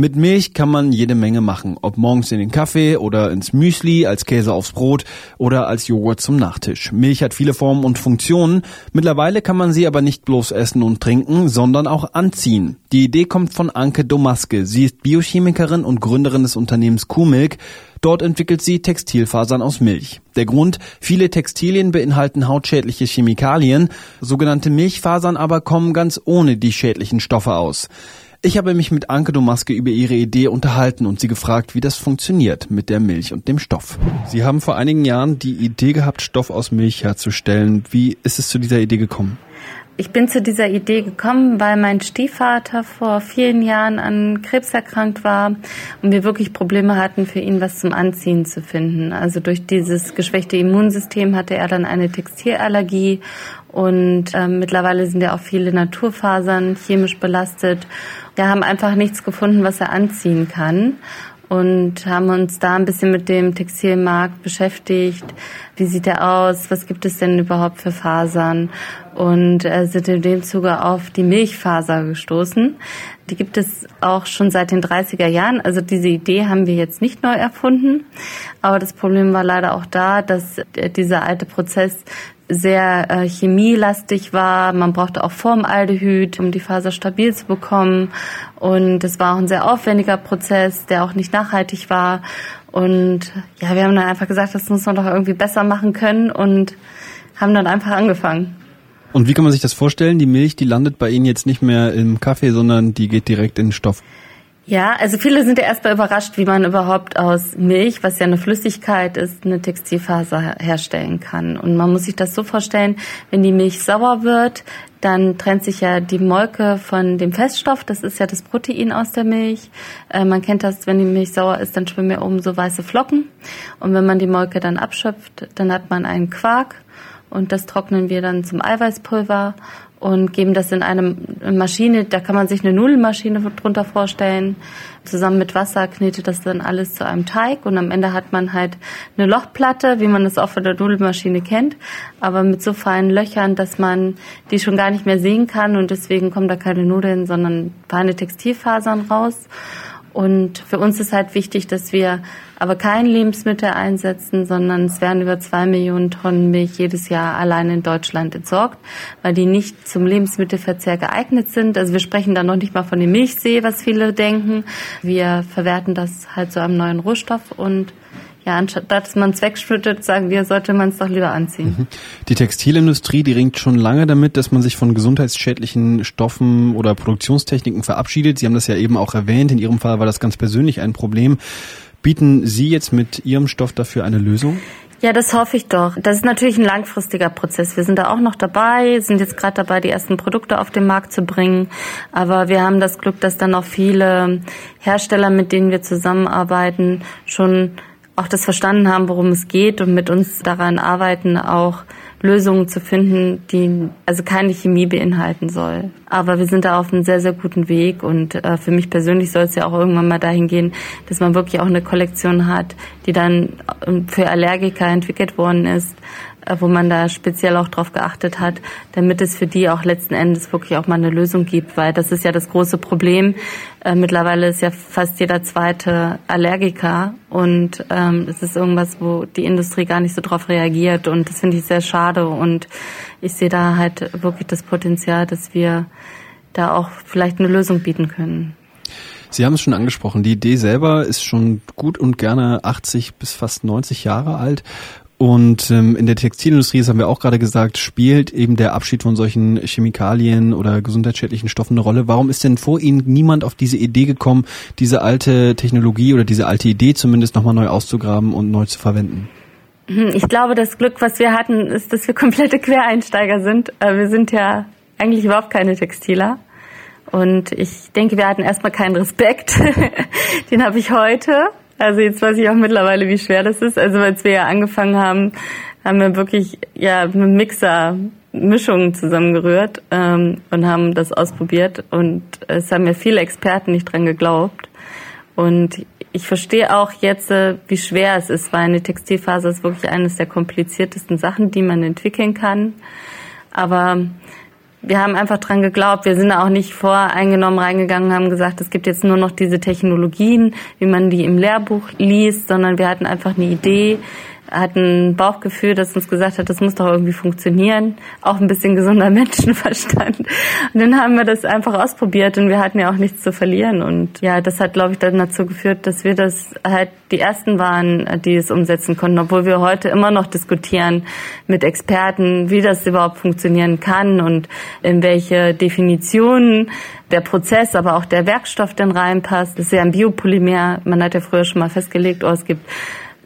Mit Milch kann man jede Menge machen, ob morgens in den Kaffee oder ins Müsli, als Käse aufs Brot oder als Joghurt zum Nachtisch. Milch hat viele Formen und Funktionen. Mittlerweile kann man sie aber nicht bloß essen und trinken, sondern auch anziehen. Die Idee kommt von Anke Domaske. Sie ist Biochemikerin und Gründerin des Unternehmens Kuhmilk. Dort entwickelt sie Textilfasern aus Milch. Der Grund, viele Textilien beinhalten hautschädliche Chemikalien, sogenannte Milchfasern aber kommen ganz ohne die schädlichen Stoffe aus. Ich habe mich mit Anke Domaske über ihre Idee unterhalten und sie gefragt, wie das funktioniert mit der Milch und dem Stoff. Sie haben vor einigen Jahren die Idee gehabt, Stoff aus Milch herzustellen. Wie ist es zu dieser Idee gekommen? Ich bin zu dieser Idee gekommen, weil mein Stiefvater vor vielen Jahren an Krebs erkrankt war und wir wirklich Probleme hatten, für ihn was zum Anziehen zu finden. Also durch dieses geschwächte Immunsystem hatte er dann eine Textilallergie und äh, mittlerweile sind ja auch viele Naturfasern chemisch belastet. Wir haben einfach nichts gefunden, was er anziehen kann und haben uns da ein bisschen mit dem Textilmarkt beschäftigt. Wie sieht er aus? Was gibt es denn überhaupt für Fasern? Und äh, sind in dem Zuge auf die Milchfaser gestoßen. Die gibt es auch schon seit den 30er Jahren. Also diese Idee haben wir jetzt nicht neu erfunden. Aber das Problem war leider auch da, dass äh, dieser alte Prozess sehr äh, chemielastig war. Man brauchte auch Formaldehyd, um die Faser stabil zu bekommen. Und es war auch ein sehr aufwendiger Prozess, der auch nicht nachhaltig war. Und ja, wir haben dann einfach gesagt, das muss man doch irgendwie besser machen können und haben dann einfach angefangen. Und wie kann man sich das vorstellen? Die Milch, die landet bei Ihnen jetzt nicht mehr im Kaffee, sondern die geht direkt in den Stoff. Ja, also viele sind ja erstmal überrascht, wie man überhaupt aus Milch, was ja eine Flüssigkeit ist, eine Textilfaser herstellen kann. Und man muss sich das so vorstellen, wenn die Milch sauer wird, dann trennt sich ja die Molke von dem Feststoff, das ist ja das Protein aus der Milch. Äh, man kennt das, wenn die Milch sauer ist, dann schwimmen ja oben so weiße Flocken. Und wenn man die Molke dann abschöpft, dann hat man einen Quark und das trocknen wir dann zum Eiweißpulver und geben das in eine Maschine, da kann man sich eine Nudelmaschine drunter vorstellen. Zusammen mit Wasser knetet das dann alles zu einem Teig und am Ende hat man halt eine Lochplatte, wie man das auch von der Nudelmaschine kennt, aber mit so feinen Löchern, dass man die schon gar nicht mehr sehen kann und deswegen kommen da keine Nudeln, sondern feine Textilfasern raus. Und für uns ist halt wichtig, dass wir aber kein Lebensmittel einsetzen, sondern es werden über zwei Millionen Tonnen Milch jedes Jahr allein in Deutschland entsorgt, weil die nicht zum Lebensmittelverzehr geeignet sind. Also wir sprechen da noch nicht mal von dem Milchsee, was viele denken. Wir verwerten das halt zu einem neuen Rohstoff und ja, anstatt dass man es wegschüttet, sagen wir, sollte man es doch lieber anziehen. Mhm. Die Textilindustrie, die ringt schon lange damit, dass man sich von gesundheitsschädlichen Stoffen oder Produktionstechniken verabschiedet. Sie haben das ja eben auch erwähnt. In Ihrem Fall war das ganz persönlich ein Problem. Bieten Sie jetzt mit Ihrem Stoff dafür eine Lösung? Ja, das hoffe ich doch. Das ist natürlich ein langfristiger Prozess. Wir sind da auch noch dabei, sind jetzt gerade dabei, die ersten Produkte auf den Markt zu bringen. Aber wir haben das Glück, dass dann auch viele Hersteller, mit denen wir zusammenarbeiten, schon auch das verstanden haben, worum es geht und mit uns daran arbeiten, auch Lösungen zu finden, die also keine Chemie beinhalten soll. Aber wir sind da auf einem sehr, sehr guten Weg und äh, für mich persönlich soll es ja auch irgendwann mal dahin gehen, dass man wirklich auch eine Kollektion hat, die dann ähm, für Allergiker entwickelt worden ist, äh, wo man da speziell auch drauf geachtet hat, damit es für die auch letzten Endes wirklich auch mal eine Lösung gibt, weil das ist ja das große Problem. Äh, mittlerweile ist ja fast jeder zweite Allergiker und ähm, ist irgendwas, wo die Industrie gar nicht so drauf reagiert und das finde ich sehr schade und ich sehe da halt wirklich das Potenzial, dass wir da auch vielleicht eine Lösung bieten können. Sie haben es schon angesprochen, die Idee selber ist schon gut und gerne 80 bis fast 90 Jahre alt und ähm, in der Textilindustrie, das haben wir auch gerade gesagt, spielt eben der Abschied von solchen Chemikalien oder gesundheitsschädlichen Stoffen eine Rolle. Warum ist denn vor Ihnen niemand auf diese Idee gekommen, diese alte Technologie oder diese alte Idee zumindest nochmal neu auszugraben und neu zu verwenden? Hm, ich glaube, das Glück, was wir hatten, ist, dass wir komplette Quereinsteiger sind. Äh, wir sind ja eigentlich überhaupt keine Textiler. Und ich denke, wir hatten erstmal keinen Respekt. Den habe ich heute. Also jetzt weiß ich auch mittlerweile, wie schwer das ist. Also als wir ja angefangen haben, haben wir wirklich ja mit Mixer Mischungen zusammengerührt ähm, und haben das ausprobiert. Und es haben ja viele Experten nicht dran geglaubt. Und ich verstehe auch jetzt, äh, wie schwer es ist, weil eine Textilfaser ist wirklich eines der kompliziertesten Sachen, die man entwickeln kann. Aber wir haben einfach dran geglaubt. Wir sind auch nicht voreingenommen reingegangen, haben gesagt, es gibt jetzt nur noch diese Technologien, wie man die im Lehrbuch liest, sondern wir hatten einfach eine Idee, hatten ein Bauchgefühl, das uns gesagt hat, das muss doch irgendwie funktionieren. Auch ein bisschen gesunder Menschenverstand. Und dann haben wir das einfach ausprobiert und wir hatten ja auch nichts zu verlieren. Und ja, das hat, glaube ich, dann dazu geführt, dass wir das halt die ersten waren, die es umsetzen konnten, obwohl wir heute immer noch diskutieren mit Experten, wie das überhaupt funktionieren kann und in welche Definitionen der Prozess, aber auch der Werkstoff denn reinpasst. Das ist ja ein Biopolymer. Man hat ja früher schon mal festgelegt, oh, es gibt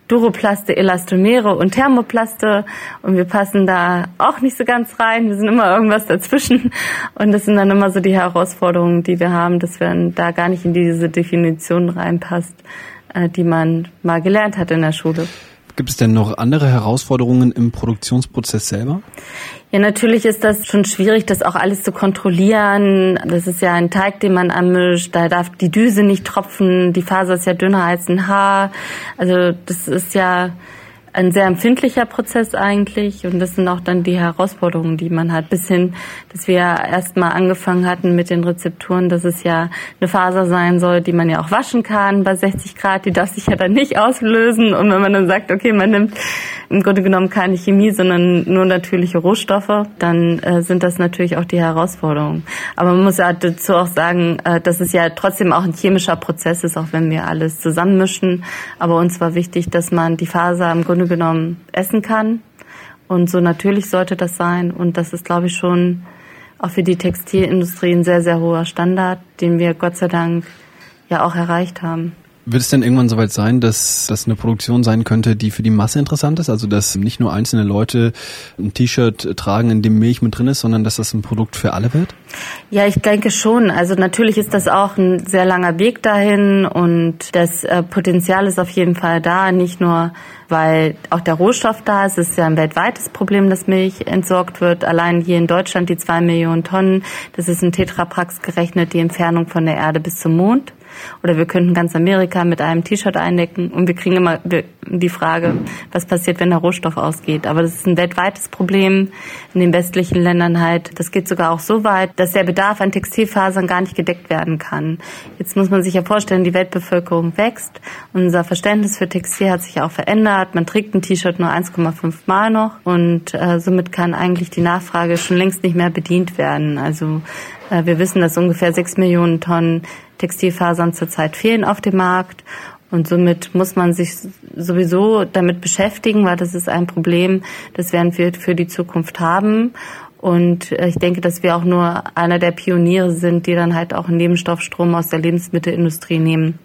Duroplaste, Elastomere und Thermoplaste und wir passen da auch nicht so ganz rein. Wir sind immer irgendwas dazwischen und das sind dann immer so die Herausforderungen, die wir haben, dass wir da gar nicht in diese Definition reinpasst, äh, die man mal gelernt hat in der Schule. Gibt es denn noch andere Herausforderungen im Produktionsprozess selber? Ja, natürlich ist das schon schwierig, das auch alles zu kontrollieren. Das ist ja ein Teig, den man anmischt. Da darf die Düse nicht tropfen. Die Faser ist ja dünner als ein Haar. Also das ist ja ein sehr empfindlicher Prozess eigentlich und das sind auch dann die Herausforderungen, die man hat, bis hin, dass wir erstmal angefangen hatten mit den Rezepturen, dass es ja eine Faser sein soll, die man ja auch waschen kann bei 60 Grad, die darf sich ja dann nicht auslösen und wenn man dann sagt, okay, man nimmt im Grunde genommen keine Chemie, sondern nur natürliche Rohstoffe, dann äh, sind das natürlich auch die Herausforderungen. Aber man muss ja dazu auch sagen, äh, dass es ja trotzdem auch ein chemischer Prozess ist, auch wenn wir alles zusammenmischen. Aber uns war wichtig, dass man die Faser im Grunde genommen essen kann. Und so natürlich sollte das sein. Und das ist, glaube ich, schon auch für die Textilindustrie ein sehr, sehr hoher Standard, den wir Gott sei Dank ja auch erreicht haben. Wird es denn irgendwann soweit sein, dass das eine Produktion sein könnte, die für die Masse interessant ist? Also dass nicht nur einzelne Leute ein T-Shirt tragen, in dem Milch mit drin ist, sondern dass das ein Produkt für alle wird? Ja, ich denke schon. Also natürlich ist das auch ein sehr langer Weg dahin und das äh, Potenzial ist auf jeden Fall da. Nicht nur, weil auch der Rohstoff da ist. Es ist ja ein weltweites Problem, dass Milch entsorgt wird. Allein hier in Deutschland die zwei Millionen Tonnen. Das ist in Tetraprax gerechnet die Entfernung von der Erde bis zum Mond. Oder wir könnten ganz Amerika mit einem T-Shirt eindecken und wir kriegen immer die Frage, was passiert, wenn der Rohstoff ausgeht. Aber das ist ein weltweites Problem in den westlichen Ländern halt. Das geht sogar auch so weit, dass der Bedarf an Textilfasern gar nicht gedeckt werden kann. Jetzt muss man sich ja vorstellen, die Weltbevölkerung wächst. Unser Verständnis für Textil hat sich auch verändert. Man trägt ein T-Shirt nur 1,5 Mal noch und äh, somit kann eigentlich die Nachfrage schon längst nicht mehr bedient werden. Also wir wissen, dass ungefähr 6 Millionen Tonnen Textilfasern zurzeit fehlen auf dem Markt. Und somit muss man sich sowieso damit beschäftigen, weil das ist ein Problem, das werden wir für die Zukunft haben. Und äh, ich denke, dass wir auch nur einer der Pioniere sind, die dann halt auch einen Nebenstoffstrom aus der Lebensmittelindustrie nehmen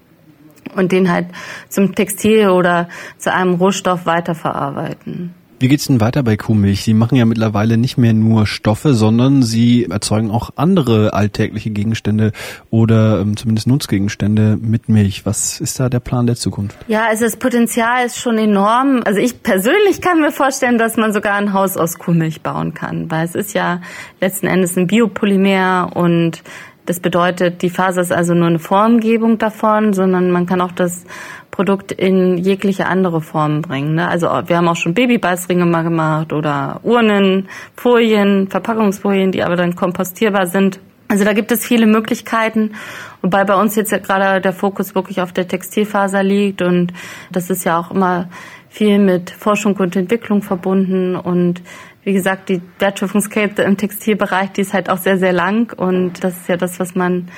und den halt zum Textil oder zu einem Rohstoff weiterverarbeiten. Wie geht's denn weiter bei Kuhmilch? Sie machen ja mittlerweile nicht mehr nur Stoffe, sondern Sie erzeugen auch andere alltägliche Gegenstände oder ähm, zumindest Nutzgegenstände mit Milch. Was ist da der Plan der Zukunft? Ja, also das Potenzial ist schon enorm. Also ich persönlich kann mir vorstellen, dass man sogar ein Haus aus Kuhmilch bauen kann, weil es ist ja letzten Endes ein Biopolymer und das bedeutet, die Faser ist also nur eine Formgebung davon, sondern man kann auch das Produkt in jegliche andere Formen bringen. Ne? Also wir haben auch schon Babybeißringe mal gemacht oder Urnen, Folien, Verpackungsfolien, die aber dann kompostierbar sind. Also da gibt es viele Möglichkeiten, wobei bei uns jetzt ja gerade der Fokus wirklich auf der Textilfaser liegt und das ist ja auch immer viel mit Forschung und Entwicklung verbunden und wie gesagt, die Wertschöpfungskette im Textilbereich, die ist halt auch sehr, sehr lang und das ist ja das, was man,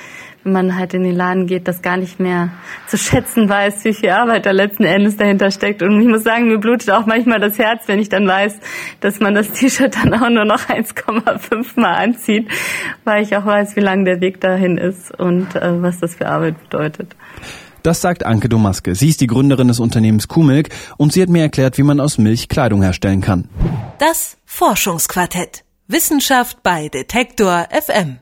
wenn man halt in den Laden geht, das gar nicht mehr zu schätzen weiß, wie viel Arbeit da letzten Endes dahinter steckt. Und ich muss sagen, mir blutet auch manchmal das Herz, wenn ich dann weiß, dass man das T-Shirt dann auch nur noch 1,5 Mal anzieht, weil ich auch weiß, wie lang der Weg dahin ist und äh, was das für Arbeit bedeutet. Das sagt Anke Domaske. Sie ist die Gründerin des Unternehmens Kuhmilk und sie hat mir erklärt, wie man aus Milch Kleidung herstellen kann. Das Forschungsquartett. Wissenschaft bei Detektor FM.